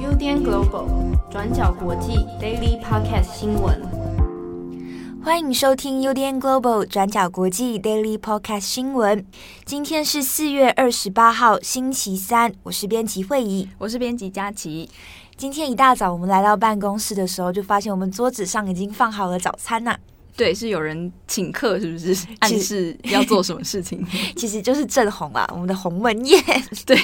UDN Global 转角国际 Daily Podcast 新闻，欢迎收听 UDN Global 转角国际 Daily Podcast 新闻。今天是四月二十八号，星期三。我是编辑惠仪，我是编辑佳琪。今天一大早，我们来到办公室的时候，就发现我们桌子上已经放好了早餐呐、啊。对，是有人请客，是不是？暗示要做什么事情？其实就是正红啊，我们的鸿门宴。对，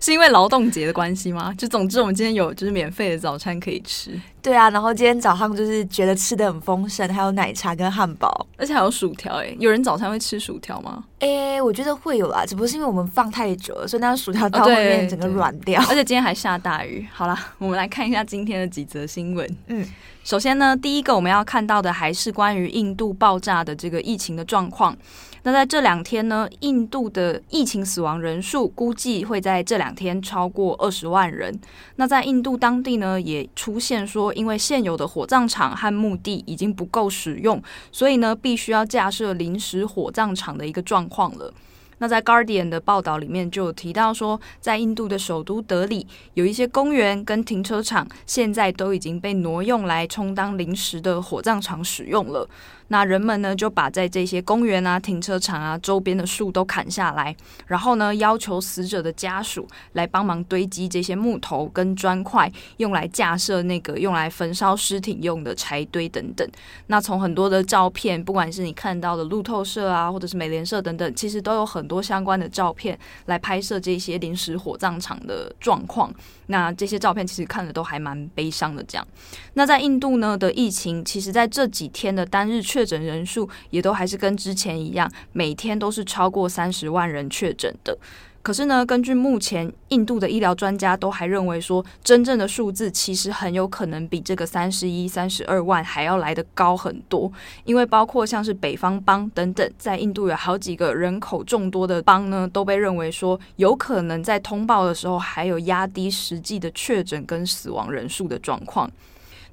是因为劳动节的关系吗？就总之，我们今天有就是免费的早餐可以吃。对啊，然后今天早上就是觉得吃的很丰盛，还有奶茶跟汉堡，而且还有薯条。哎，有人早餐会吃薯条吗？哎，我觉得会有啦，只不过是因为我们放太久了，所以那个薯条到后面整个软掉。而且今天还下大雨。好啦，我们来看一下今天的几则新闻。嗯。首先呢，第一个我们要看到的还是关于印度爆炸的这个疫情的状况。那在这两天呢，印度的疫情死亡人数估计会在这两天超过二十万人。那在印度当地呢，也出现说，因为现有的火葬场和墓地已经不够使用，所以呢，必须要架设临时火葬场的一个状况了。那在《Guardian》的报道里面就有提到说，在印度的首都德里，有一些公园跟停车场现在都已经被挪用来充当临时的火葬场使用了。那人们呢，就把在这些公园啊、停车场啊周边的树都砍下来，然后呢，要求死者的家属来帮忙堆积这些木头跟砖块，用来架设那个用来焚烧尸体用的柴堆等等。那从很多的照片，不管是你看到的路透社啊，或者是美联社等等，其实都有很多相关的照片来拍摄这些临时火葬场的状况。那这些照片其实看着都还蛮悲伤的。这样，那在印度呢的疫情，其实在这几天的单日确确诊人数也都还是跟之前一样，每天都是超过三十万人确诊的。可是呢，根据目前印度的医疗专家都还认为说，真正的数字其实很有可能比这个三十一、三十二万还要来得高很多。因为包括像是北方邦等等，在印度有好几个人口众多的邦呢，都被认为说有可能在通报的时候还有压低实际的确诊跟死亡人数的状况。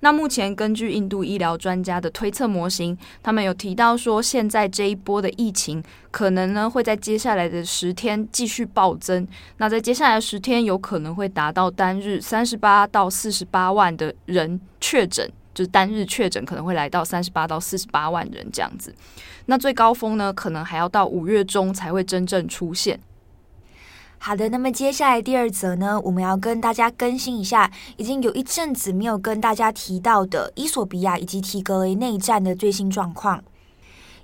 那目前根据印度医疗专家的推测模型，他们有提到说，现在这一波的疫情可能呢会在接下来的十天继续暴增。那在接下来的十天，有可能会达到单日三十八到四十八万的人确诊，就是单日确诊可能会来到三十八到四十八万人这样子。那最高峰呢，可能还要到五月中才会真正出现。好的，那么接下来第二则呢，我们要跟大家更新一下，已经有一阵子没有跟大家提到的伊索比亚以及提格雷内战的最新状况。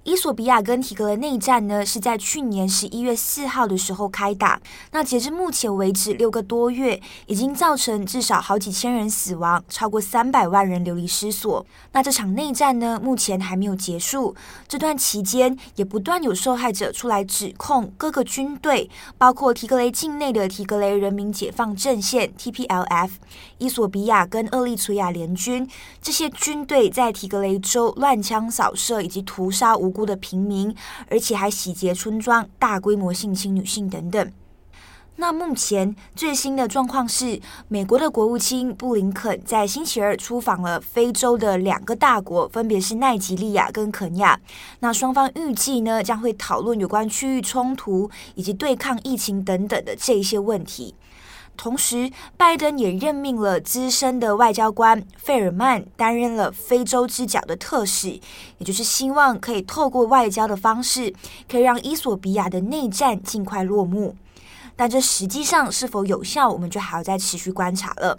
伊索比亚跟提格雷内战呢，是在去年十一月四号的时候开打。那截至目前为止，六个多月已经造成至少好几千人死亡，超过三百万人流离失所。那这场内战呢，目前还没有结束。这段期间，也不断有受害者出来指控各个军队，包括提格雷境内的提格雷人民解放阵线 （TPLF）、伊索比亚跟厄立垂亚联军这些军队在提格雷州乱枪扫射以及屠杀无辜的平民，而且还洗劫村庄、大规模性侵女性等等。那目前最新的状况是，美国的国务卿布林肯在星期二出访了非洲的两个大国，分别是奈及利亚跟肯亚。那双方预计呢，将会讨论有关区域冲突以及对抗疫情等等的这些问题。同时，拜登也任命了资深的外交官费尔曼担任了非洲之角的特使，也就是希望可以透过外交的方式，可以让伊索比亚的内战尽快落幕。但这实际上是否有效，我们就还要再持续观察了。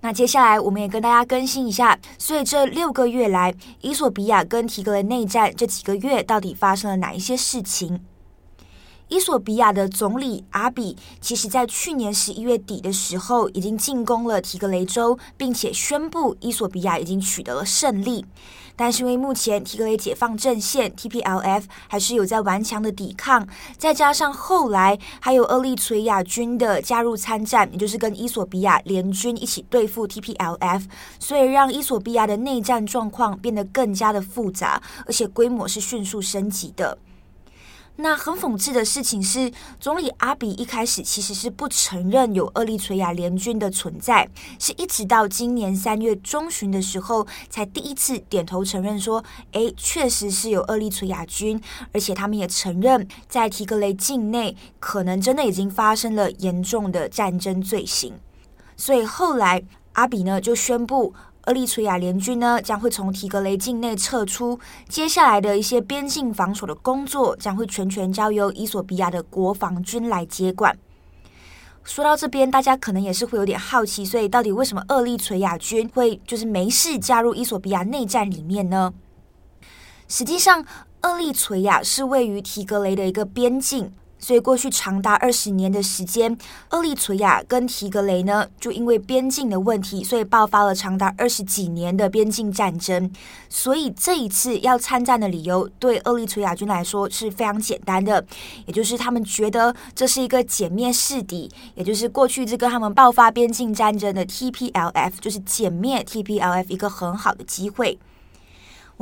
那接下来，我们也跟大家更新一下，所以这六个月来，伊索比亚跟提格雷内战这几个月到底发生了哪一些事情？伊索比亚的总理阿比，其实在去年十一月底的时候，已经进攻了提格雷州，并且宣布伊索比亚已经取得了胜利。但是因为目前提格雷解放阵线 （TPLF） 还是有在顽强的抵抗，再加上后来还有厄立垂亚军的加入参战，也就是跟伊索比亚联军一起对付 TPLF，所以让伊索比亚的内战状况变得更加的复杂，而且规模是迅速升级的。那很讽刺的事情是，总理阿比一开始其实是不承认有厄立垂亚联军的存在，是一直到今年三月中旬的时候，才第一次点头承认说：“诶，确实是有厄立垂亚军，而且他们也承认在提格雷境内可能真的已经发生了严重的战争罪行。”所以后来阿比呢就宣布。厄立垂亚联军呢将会从提格雷境内撤出，接下来的一些边境防守的工作将会全权交由伊索比亚的国防军来接管。说到这边，大家可能也是会有点好奇，所以到底为什么厄立垂亚军会就是没事加入伊索比亚内战里面呢？实际上，厄立垂亚是位于提格雷的一个边境。所以，过去长达二十年的时间，厄立垂亚跟提格雷呢，就因为边境的问题，所以爆发了长达二十几年的边境战争。所以，这一次要参战的理由，对厄立垂亚军来说是非常简单的，也就是他们觉得这是一个歼灭势敌，也就是过去这个他们爆发边境战争的 TPLF，就是歼灭 TPLF 一个很好的机会。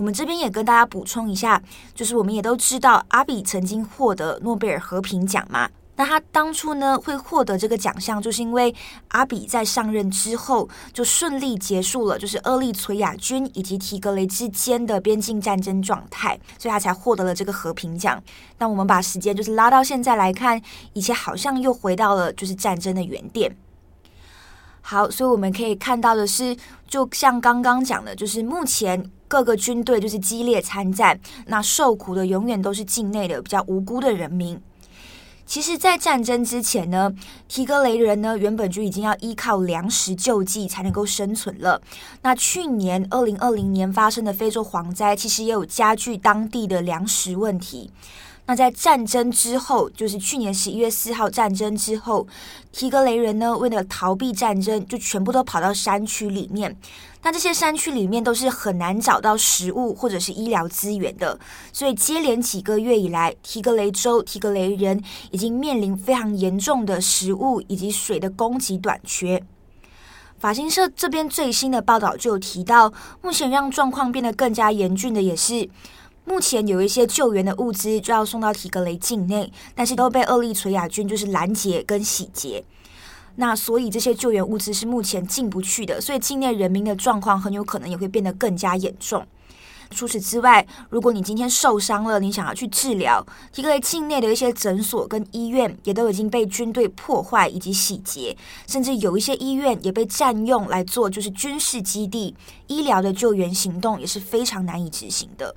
我们这边也跟大家补充一下，就是我们也都知道阿比曾经获得诺贝尔和平奖嘛。那他当初呢会获得这个奖项，就是因为阿比在上任之后就顺利结束了就是厄立垂亚军以及提格雷之间的边境战争状态，所以他才获得了这个和平奖。那我们把时间就是拉到现在来看，一切好像又回到了就是战争的原点。好，所以我们可以看到的是，就像刚刚讲的，就是目前。各个军队就是激烈参战，那受苦的永远都是境内的比较无辜的人民。其实，在战争之前呢，提格雷人呢原本就已经要依靠粮食救济才能够生存了。那去年二零二零年发生的非洲蝗灾，其实也有加剧当地的粮食问题。那在战争之后，就是去年十一月四号战争之后，提格雷人呢为了逃避战争，就全部都跑到山区里面。那这些山区里面都是很难找到食物或者是医疗资源的，所以接连几个月以来，提格雷州提格雷人已经面临非常严重的食物以及水的供给短缺。法新社这边最新的报道就有提到，目前让状况变得更加严峻的也是，目前有一些救援的物资就要送到提格雷境内，但是都被厄立垂亚军就是拦截跟洗劫。那所以这些救援物资是目前进不去的，所以境内人民的状况很有可能也会变得更加严重。除此之外，如果你今天受伤了，你想要去治疗，因为境内的一些诊所跟医院也都已经被军队破坏以及洗劫，甚至有一些医院也被占用来做就是军事基地，医疗的救援行动也是非常难以执行的。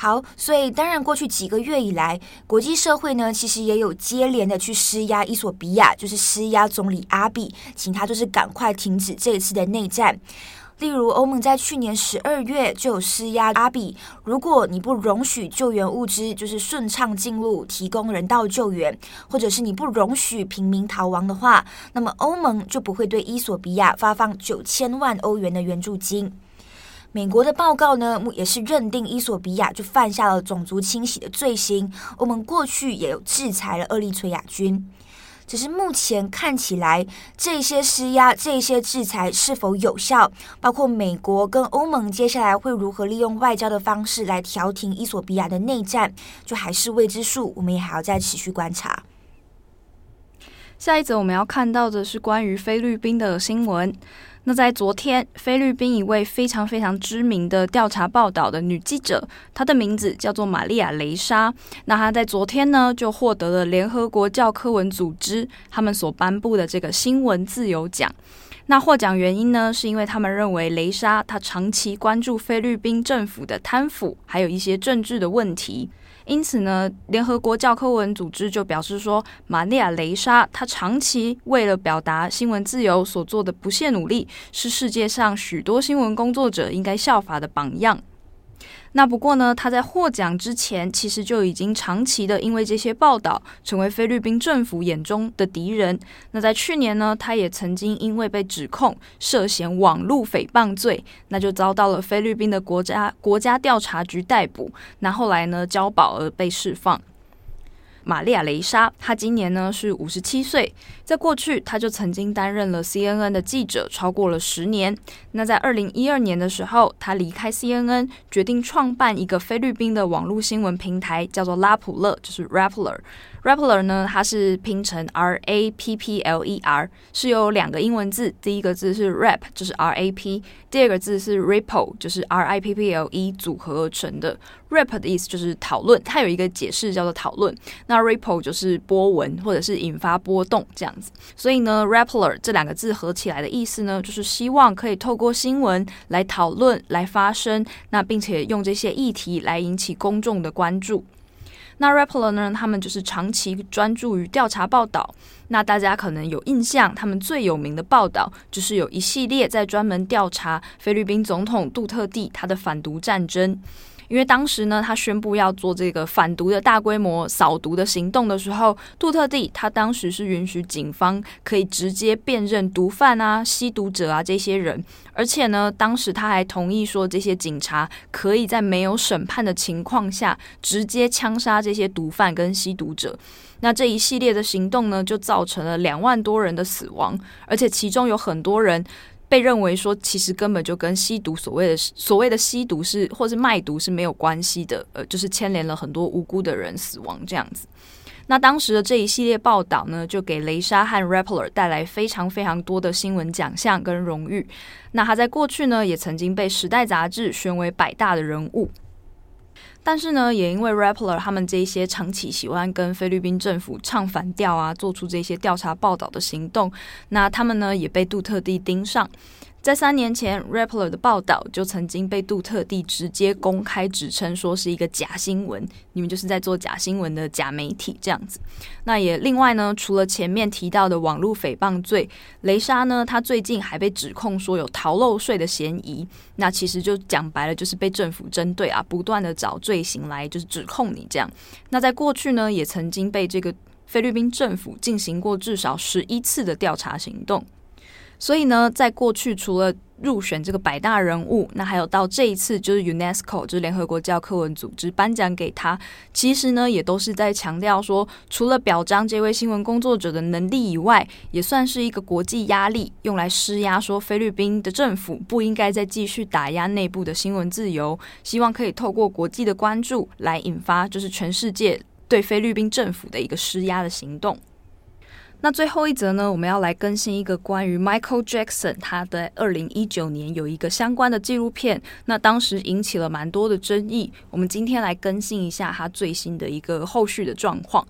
好，所以当然，过去几个月以来，国际社会呢，其实也有接连的去施压伊索比亚，就是施压总理阿比，请他就是赶快停止这一次的内战。例如，欧盟在去年十二月就有施压阿比，如果你不容许救援物资就是顺畅进入，提供人道救援，或者是你不容许平民逃亡的话，那么欧盟就不会对伊索比亚发放九千万欧元的援助金。美国的报告呢，也是认定伊索比亚就犯下了种族清洗的罪行。我们过去也有制裁了厄立垂亚军，只是目前看起来，这些施压、这些制裁是否有效，包括美国跟欧盟接下来会如何利用外交的方式来调停伊索比亚的内战，就还是未知数。我们也还要再持续观察。下一则我们要看到的是关于菲律宾的新闻。那在昨天，菲律宾一位非常非常知名的调查报道的女记者，她的名字叫做玛利亚·雷莎。那她在昨天呢，就获得了联合国教科文组织他们所颁布的这个新闻自由奖。那获奖原因呢，是因为他们认为雷莎她长期关注菲律宾政府的贪腐，还有一些政治的问题。因此呢，联合国教科文组织就表示说，玛利亚·雷莎她长期为了表达新闻自由所做的不懈努力，是世界上许多新闻工作者应该效法的榜样。那不过呢，他在获奖之前，其实就已经长期的因为这些报道，成为菲律宾政府眼中的敌人。那在去年呢，他也曾经因为被指控涉嫌网络诽谤罪，那就遭到了菲律宾的国家国家调查局逮捕。那后来呢，交保而被释放。玛利亚·雷莎，她今年呢是五十七岁。在过去，她就曾经担任了 CNN 的记者，超过了十年。那在二零一二年的时候，她离开 CNN，决定创办一个菲律宾的网络新闻平台，叫做拉普勒，就是 Rappler。Rappler 呢，它是拼成 R A P P L E R，是由两个英文字，第一个字是 Rap，就是 R A P，第二个字是 Ripple，就是 R I P P L E 组合而成的。Rap 的意思就是讨论，它有一个解释叫做讨论。那 Ripple 就是波纹或者是引发波动这样子。所以呢，Rappler 这两个字合起来的意思呢，就是希望可以透过新闻来讨论、来发声，那并且用这些议题来引起公众的关注。那 Rappler 呢？他们就是长期专注于调查报道。那大家可能有印象，他们最有名的报道就是有一系列在专门调查菲律宾总统杜特地他的反毒战争。因为当时呢，他宣布要做这个反毒的大规模扫毒的行动的时候，杜特地他当时是允许警方可以直接辨认毒贩啊、吸毒者啊这些人，而且呢，当时他还同意说，这些警察可以在没有审判的情况下直接枪杀这些毒贩跟吸毒者。那这一系列的行动呢，就造成了两万多人的死亡，而且其中有很多人。被认为说，其实根本就跟吸毒所谓的所谓的吸毒是或是卖毒是没有关系的，呃，就是牵连了很多无辜的人死亡这样子。那当时的这一系列报道呢，就给雷莎和 Rapper 带来非常非常多的新闻奖项跟荣誉。那他在过去呢，也曾经被《时代》杂志选为百大的人物。但是呢，也因为 Rappler 他们这些长期喜欢跟菲律宾政府唱反调啊，做出这些调查报道的行动，那他们呢也被杜特地盯上。在三年前，Rappler 的报道就曾经被杜特地直接公开指称说是一个假新闻，你们就是在做假新闻的假媒体这样子。那也另外呢，除了前面提到的网络诽谤罪，雷莎呢，他最近还被指控说有逃漏税的嫌疑。那其实就讲白了，就是被政府针对啊，不断的找罪行来就是指控你这样。那在过去呢，也曾经被这个菲律宾政府进行过至少十一次的调查行动。所以呢，在过去除了入选这个百大人物，那还有到这一次就是 UNESCO，就是联合国教科文组织颁奖给他，其实呢也都是在强调说，除了表彰这位新闻工作者的能力以外，也算是一个国际压力，用来施压说菲律宾的政府不应该再继续打压内部的新闻自由，希望可以透过国际的关注来引发就是全世界对菲律宾政府的一个施压的行动。那最后一则呢，我们要来更新一个关于 Michael Jackson，他的二零一九年有一个相关的纪录片，那当时引起了蛮多的争议。我们今天来更新一下他最新的一个后续的状况。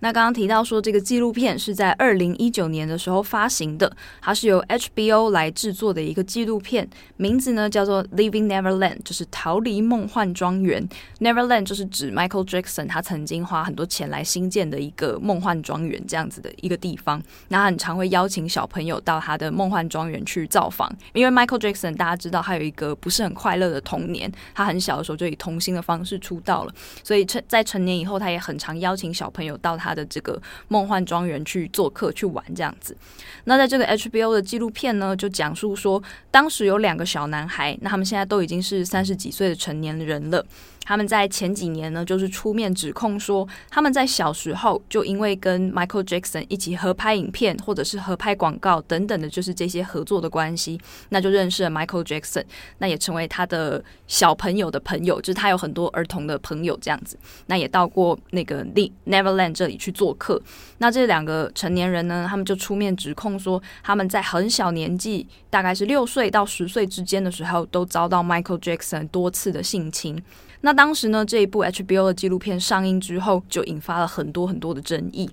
那刚刚提到说，这个纪录片是在二零一九年的时候发行的，它是由 HBO 来制作的一个纪录片，名字呢叫做《Living Neverland》，就是逃离梦幻庄园。Neverland 就是指 Michael Jackson 他曾经花很多钱来新建的一个梦幻庄园这样子的一个地方。那他很常会邀请小朋友到他的梦幻庄园去造访，因为 Michael Jackson 大家知道他有一个不是很快乐的童年，他很小的时候就以童星的方式出道了，所以成在成年以后，他也很常邀请小朋友到他。他的这个梦幻庄园去做客去玩这样子，那在这个 HBO 的纪录片呢，就讲述说，当时有两个小男孩，那他们现在都已经是三十几岁的成年人了。他们在前几年呢，就是出面指控说，他们在小时候就因为跟 Michael Jackson 一起合拍影片，或者是合拍广告等等的，就是这些合作的关系，那就认识了 Michael Jackson，那也成为他的小朋友的朋友，就是他有很多儿童的朋友这样子，那也到过那个 Neverland 这里去做客。那这两个成年人呢，他们就出面指控说，他们在很小年纪，大概是六岁到十岁之间的时候，都遭到 Michael Jackson 多次的性侵。那当时呢，这一部 HBO 的纪录片上映之后，就引发了很多很多的争议。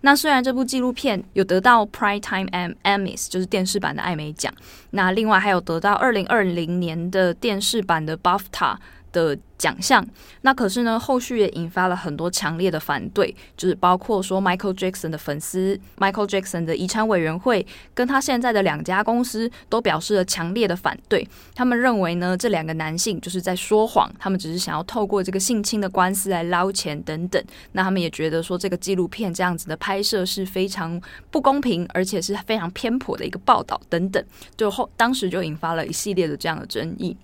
那虽然这部纪录片有得到 Primetime Emmys，就是电视版的艾美奖，那另外还有得到二零二零年的电视版的 BAFTA 的奖项，那可是呢，后续也引发了很多强烈的反对，就是包括说 Michael Jackson 的粉丝、Michael Jackson 的遗产委员会，跟他现在的两家公司都表示了强烈的反对。他们认为呢，这两个男性就是在说谎，他们只是想要透过这个性侵的官司来捞钱等等。那他们也觉得说，这个纪录片这样子的拍摄是非常不公平，而且是非常偏颇的一个报道等等。就后当时就引发了一系列的这样的争议。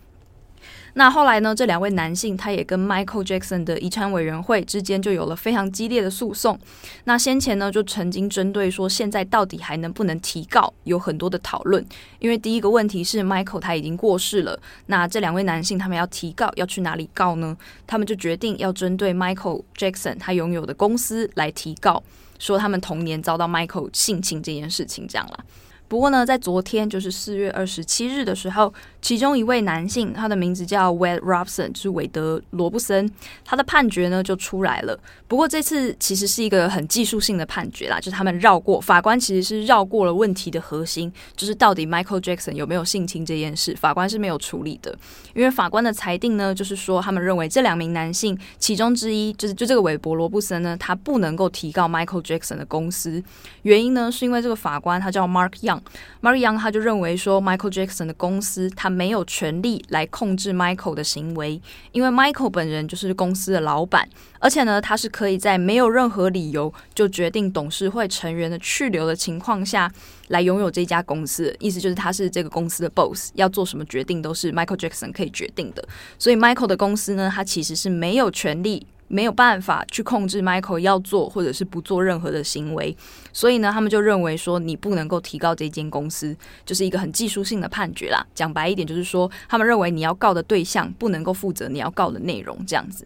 那后来呢，这两位男性他也跟 Michael Jackson 的遗产委员会之间就有了非常激烈的诉讼。那先前呢，就曾经针对说现在到底还能不能提告，有很多的讨论。因为第一个问题是 Michael 他已经过世了，那这两位男性他们要提告要去哪里告呢？他们就决定要针对 Michael Jackson 他拥有的公司来提告，说他们童年遭到 Michael 性侵这件事情，这样啦。不过呢，在昨天就是四月二十七日的时候，其中一位男性，他的名字叫 Wade Robson，就是韦德罗布森，他的判决呢就出来了。不过这次其实是一个很技术性的判决啦，就是他们绕过法官，其实是绕过了问题的核心，就是到底 Michael Jackson 有没有性侵这件事，法官是没有处理的。因为法官的裁定呢，就是说他们认为这两名男性其中之一，就是就这个韦伯罗布森呢，他不能够提告 Michael Jackson 的公司，原因呢是因为这个法官他叫 Mark Young。Mary Young 他就认为说，Michael Jackson 的公司他没有权利来控制 Michael 的行为，因为 Michael 本人就是公司的老板，而且呢，他是可以在没有任何理由就决定董事会成员的去留的情况下来拥有这家公司，意思就是他是这个公司的 boss，要做什么决定都是 Michael Jackson 可以决定的，所以 Michael 的公司呢，他其实是没有权利。没有办法去控制 Michael 要做或者是不做任何的行为，所以呢，他们就认为说你不能够提告这间公司，就是一个很技术性的判决啦。讲白一点，就是说他们认为你要告的对象不能够负责你要告的内容，这样子。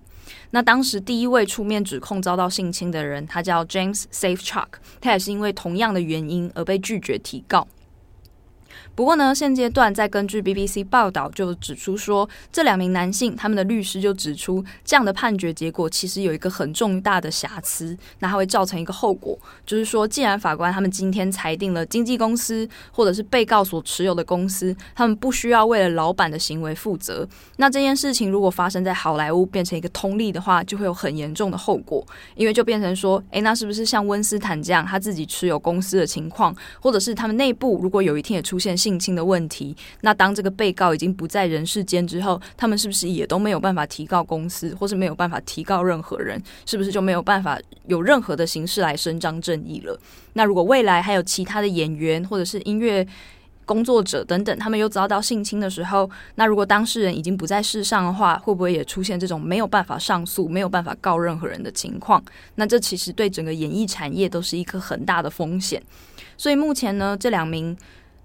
那当时第一位出面指控遭到性侵的人，他叫 James Safechuck，他也是因为同样的原因而被拒绝提告。不过呢，现阶段在根据 BBC 报道就指出说，这两名男性他们的律师就指出，这样的判决结果其实有一个很重大的瑕疵，那它会造成一个后果，就是说，既然法官他们今天裁定了经纪公司或者是被告所持有的公司，他们不需要为了老板的行为负责，那这件事情如果发生在好莱坞变成一个通例的话，就会有很严重的后果，因为就变成说，诶，那是不是像温斯坦这样他自己持有公司的情况，或者是他们内部如果有一天也出现现性侵的问题，那当这个被告已经不在人世间之后，他们是不是也都没有办法提告公司，或是没有办法提告任何人？是不是就没有办法有任何的形式来伸张正义了？那如果未来还有其他的演员或者是音乐工作者等等，他们又遭到性侵的时候，那如果当事人已经不在世上的话，会不会也出现这种没有办法上诉、没有办法告任何人的情况？那这其实对整个演艺产业都是一个很大的风险。所以目前呢，这两名。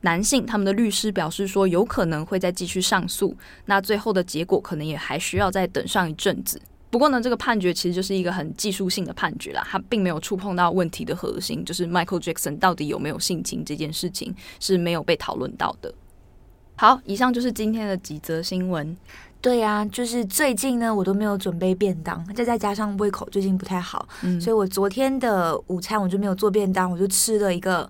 男性他们的律师表示说，有可能会再继续上诉，那最后的结果可能也还需要再等上一阵子。不过呢，这个判决其实就是一个很技术性的判决啦，它并没有触碰到问题的核心，就是 Michael Jackson 到底有没有性侵这件事情是没有被讨论到的。好，以上就是今天的几则新闻。对呀、啊，就是最近呢，我都没有准备便当，再再加上胃口最近不太好，嗯，所以我昨天的午餐我就没有做便当，我就吃了一个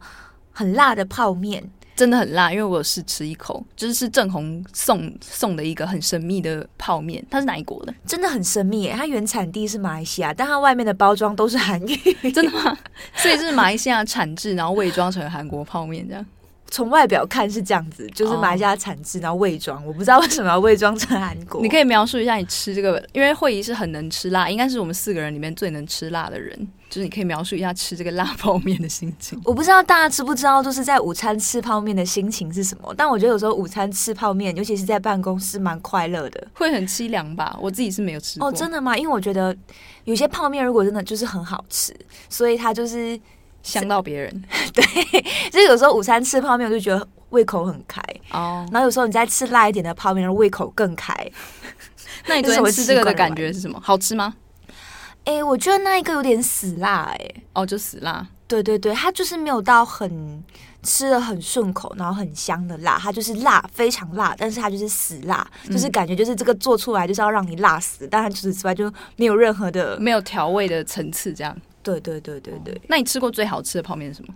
很辣的泡面。真的很辣，因为我有试吃一口，就是是郑红送送的一个很神秘的泡面，它是哪一国的？真的很神秘耶，它原产地是马来西亚，但它外面的包装都是韩语，真的吗？所以是马来西亚产制，然后伪装成韩国泡面这样。从外表看是这样子，就是马来西亚产制，然后伪装，我不知道为什么要伪装成韩国。你可以描述一下你吃这个，因为慧仪是很能吃辣，应该是我们四个人里面最能吃辣的人。就是你可以描述一下吃这个辣泡面的心情。我不知道大家知不知道，就是在午餐吃泡面的心情是什么？但我觉得有时候午餐吃泡面，尤其是在办公室，蛮快乐的。会很凄凉吧？我自己是没有吃过。哦，真的吗？因为我觉得有些泡面如果真的就是很好吃，所以它就是香到别人。对，就是有时候午餐吃泡面，我就觉得。胃口很开哦，然后有时候你再吃辣一点的泡面，胃口更开。那你昨天吃这个的感觉是什么？好吃吗？哎、欸，我觉得那一个有点死辣、欸，哎，哦，就死辣。对对对，它就是没有到很吃的很顺口，然后很香的辣，它就是辣，非常辣，但是它就是死辣，嗯、就是感觉就是这个做出来就是要让你辣死，但它除此之外就没有任何的没有调味的层次，这样。对对对对对、哦。那你吃过最好吃的泡面是什么？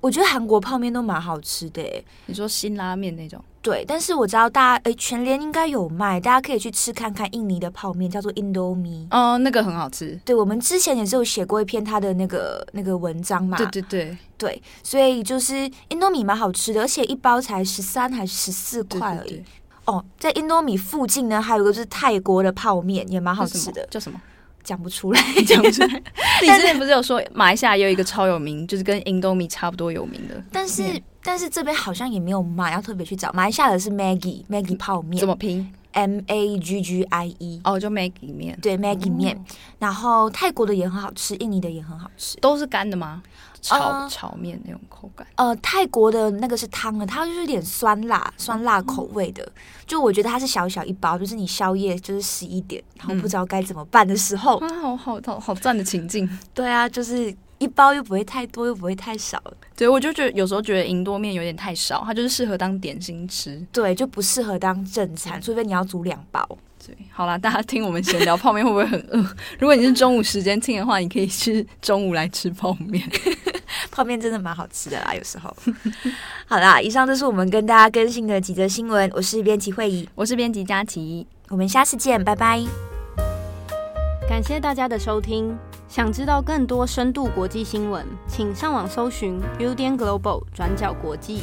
我觉得韩国泡面都蛮好吃的，欸，你说辛拉面那种？对，但是我知道大家，诶，全联应该有卖，大家可以去吃看看印尼的泡面，叫做 Indomie。哦，那个很好吃。对，我们之前也是有写过一篇他的那个那个文章嘛。对对对对，所以就是 Indomie 蛮好吃的，而且一包才十三还是十四块而已。对对对。哦，在 Indomie 附近呢，还有一个就是泰国的泡面，也蛮好吃的。叫什么？讲不出来，讲不出来。你之前不是有说马来西亚有一个超有名，就是跟 Indomie 差不多有名的，但是但是这边好像也没有卖，要特别去找。马来西亚的是 Maggie Maggie 泡面，怎么拼 M A G G I E，哦，就 Maggie 面，对 Maggie 面。然后泰国的也很好吃，印尼的也很好吃，都是干的吗？炒、呃、炒面那种口感。呃，泰国的那个是汤的，它就是有点酸辣、酸辣口味的。嗯、就我觉得它是小小一包，就是你宵夜就是十一点，然后不知道该怎么办的时候，啊、嗯，好好好好赞的情境。对啊，就是一包又不会太多，又不会太少。对，我就觉得有时候觉得银多面有点太少，它就是适合当点心吃。对，就不适合当正餐，除非你要煮两包。对，好啦，大家听我们闲聊 泡面会不会很饿？如果你是中午时间听的话，你可以吃中午来吃泡面。泡面真的蛮好吃的啦，有时候。好啦，以上就是我们跟大家更新的几则新闻。我是编辑慧仪，我是编辑佳琪，我们下次见，拜拜。感谢大家的收听。想知道更多深度国际新闻，请上网搜寻 Udan Global 转角国际。